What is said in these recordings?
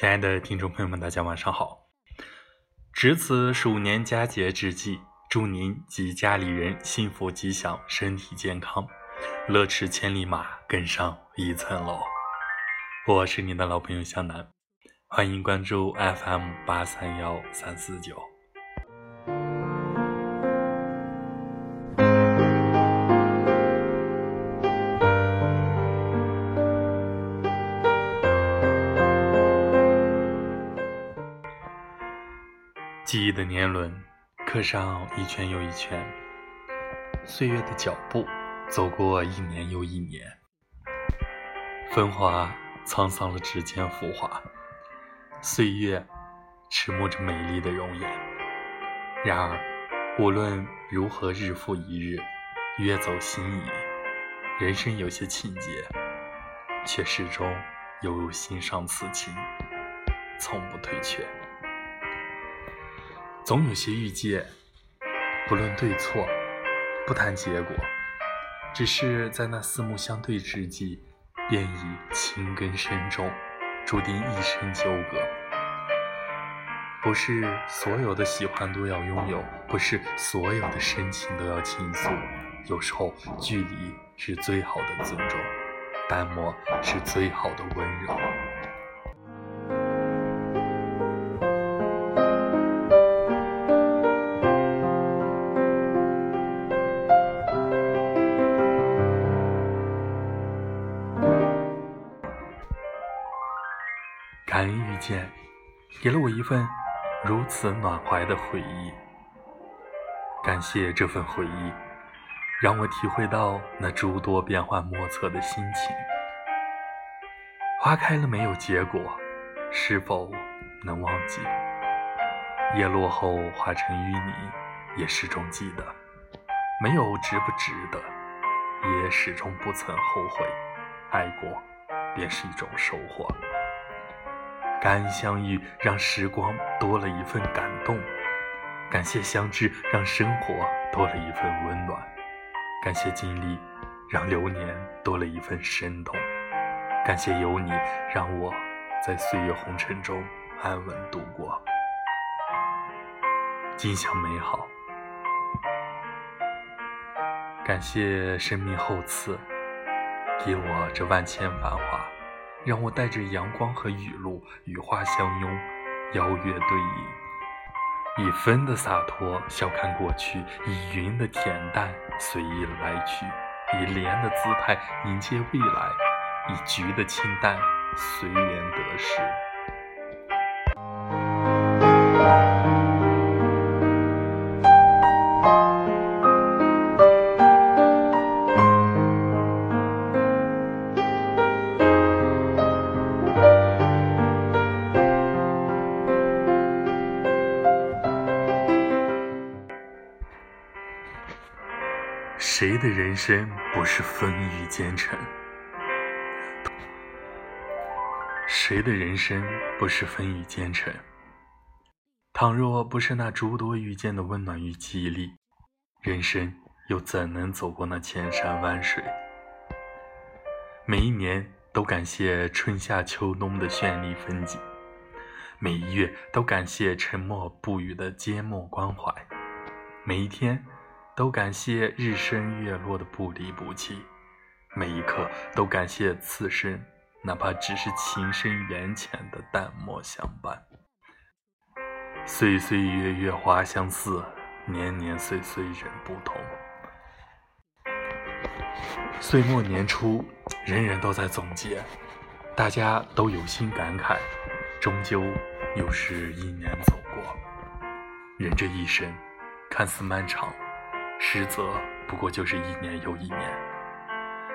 亲爱的听众朋友们，大家晚上好！值此鼠年佳节之际，祝您及家里人幸福吉祥、身体健康，乐驰千里马，更上一层楼。我是您的老朋友向南，欢迎关注 FM 八三幺三四九。记忆的年轮，刻上一圈又一圈。岁月的脚步，走过一年又一年。风华沧桑了指尖浮华，岁月迟暮着美丽的容颜。然而，无论如何日复一日，越走心仪，人生有些情节，却始终犹如心上刺青，从不退却。总有些遇见，不论对错，不谈结果，只是在那四目相对之际，便已情根深重，注定一生纠葛。不是所有的喜欢都要拥有，不是所有的深情都要倾诉。有时候，距离是最好的尊重，淡漠是最好的温柔。见，给了我一份如此暖怀的回忆。感谢这份回忆，让我体会到那诸多变幻莫测的心情。花开了没有结果，是否能忘记？叶落后化成淤泥，也始终记得。没有值不值得，也始终不曾后悔。爱过，便是一种收获。感恩相遇，让时光多了一份感动；感谢相知，让生活多了一份温暖；感谢经历，让流年多了一份生动；感谢有你，让我在岁月红尘中安稳度过，尽享美好。感谢生命厚赐，给我这万千繁华。让我带着阳光和雨露，与花相拥，邀月对饮，以风的洒脱笑看过去，以云的恬淡随意来去，以莲的姿态迎接未来，以菊的清淡随缘得失。谁的人生不是风雨兼程？谁的人生不是风雨兼程？倘若不是那诸多遇见的温暖与激励，人生又怎能走过那千山万水？每一年都感谢春夏秋冬的绚丽风景，每一月都感谢沉默不语的缄默关怀，每一天。都感谢日升月落的不离不弃，每一刻都感谢此生，哪怕只是情深缘浅的淡漠相伴。岁岁月月花相似，年年岁岁人不同。岁末年初，人人都在总结，大家都有心感慨，终究又是一年走过。人这一生，看似漫长。实则不过就是一年又一年，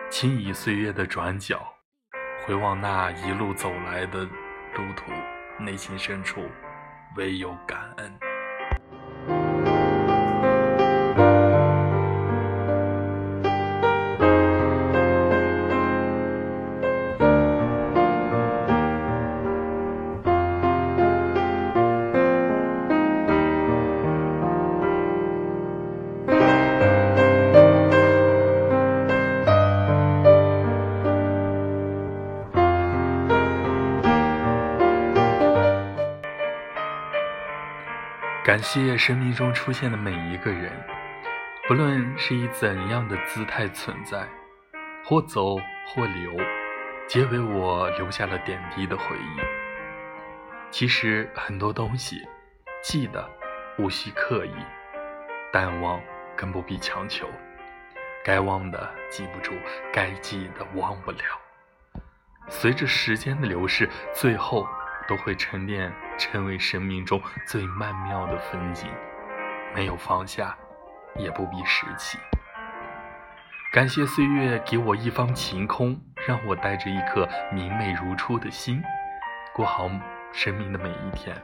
轻倚岁月的转角，回望那一路走来的路途，内心深处唯有感恩。感谢生命中出现的每一个人，不论是以怎样的姿态存在，或走或留，皆为我留下了点滴的回忆。其实很多东西，记得无需刻意，淡忘更不必强求。该忘的记不住，该记的忘不了。随着时间的流逝，最后都会沉淀，成为生命中最曼妙的风景。没有放下，也不必拾起。感谢岁月给我一方晴空，让我带着一颗明媚如初的心，过好生命的每一天。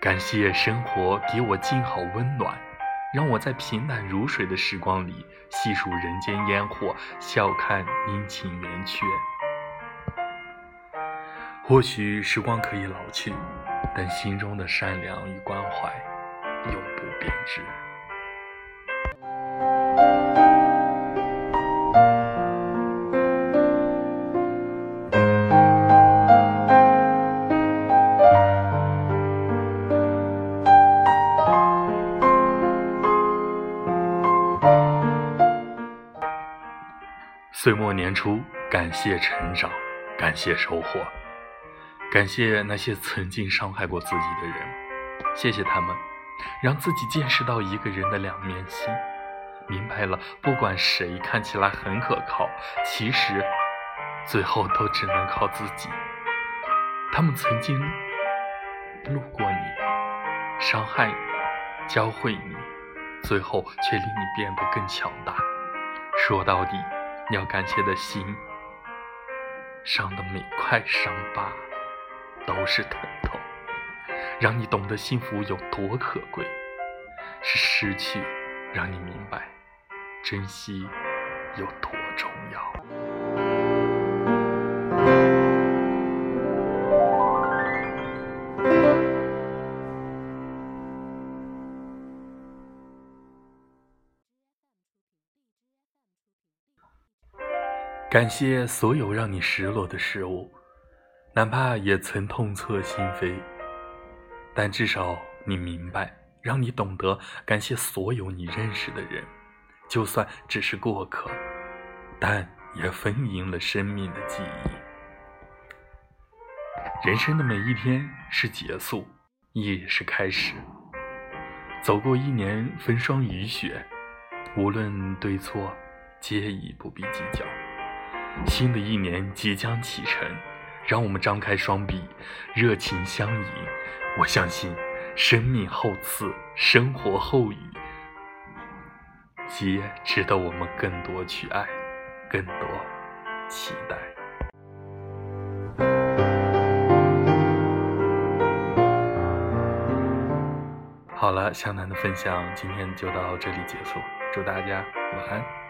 感谢生活给我静好温暖。让我在平淡如水的时光里细数人间烟火，笑看阴晴圆缺。或许时光可以老去，但心中的善良与关怀永不变质。岁末年初，感谢成长，感谢收获，感谢那些曾经伤害过自己的人，谢谢他们，让自己见识到一个人的两面性，明白了不管谁看起来很可靠，其实最后都只能靠自己。他们曾经路过你，伤害你，教会你，最后却令你变得更强大。说到底。要感谢的心上的每块伤疤都是疼痛，让你懂得幸福有多可贵。是失去，让你明白珍惜有多重要。感谢所有让你失落的事物，哪怕也曾痛彻心扉，但至少你明白，让你懂得感谢所有你认识的人，就算只是过客，但也丰盈了生命的记忆。人生的每一天是结束，亦是开始。走过一年风霜雨雪，无论对错，皆已不必计较。新的一年即将启程，让我们张开双臂，热情相迎。我相信，生命厚赐，生活厚予，皆值得我们更多去爱，更多期待。好了，向南的分享今天就到这里结束，祝大家晚安。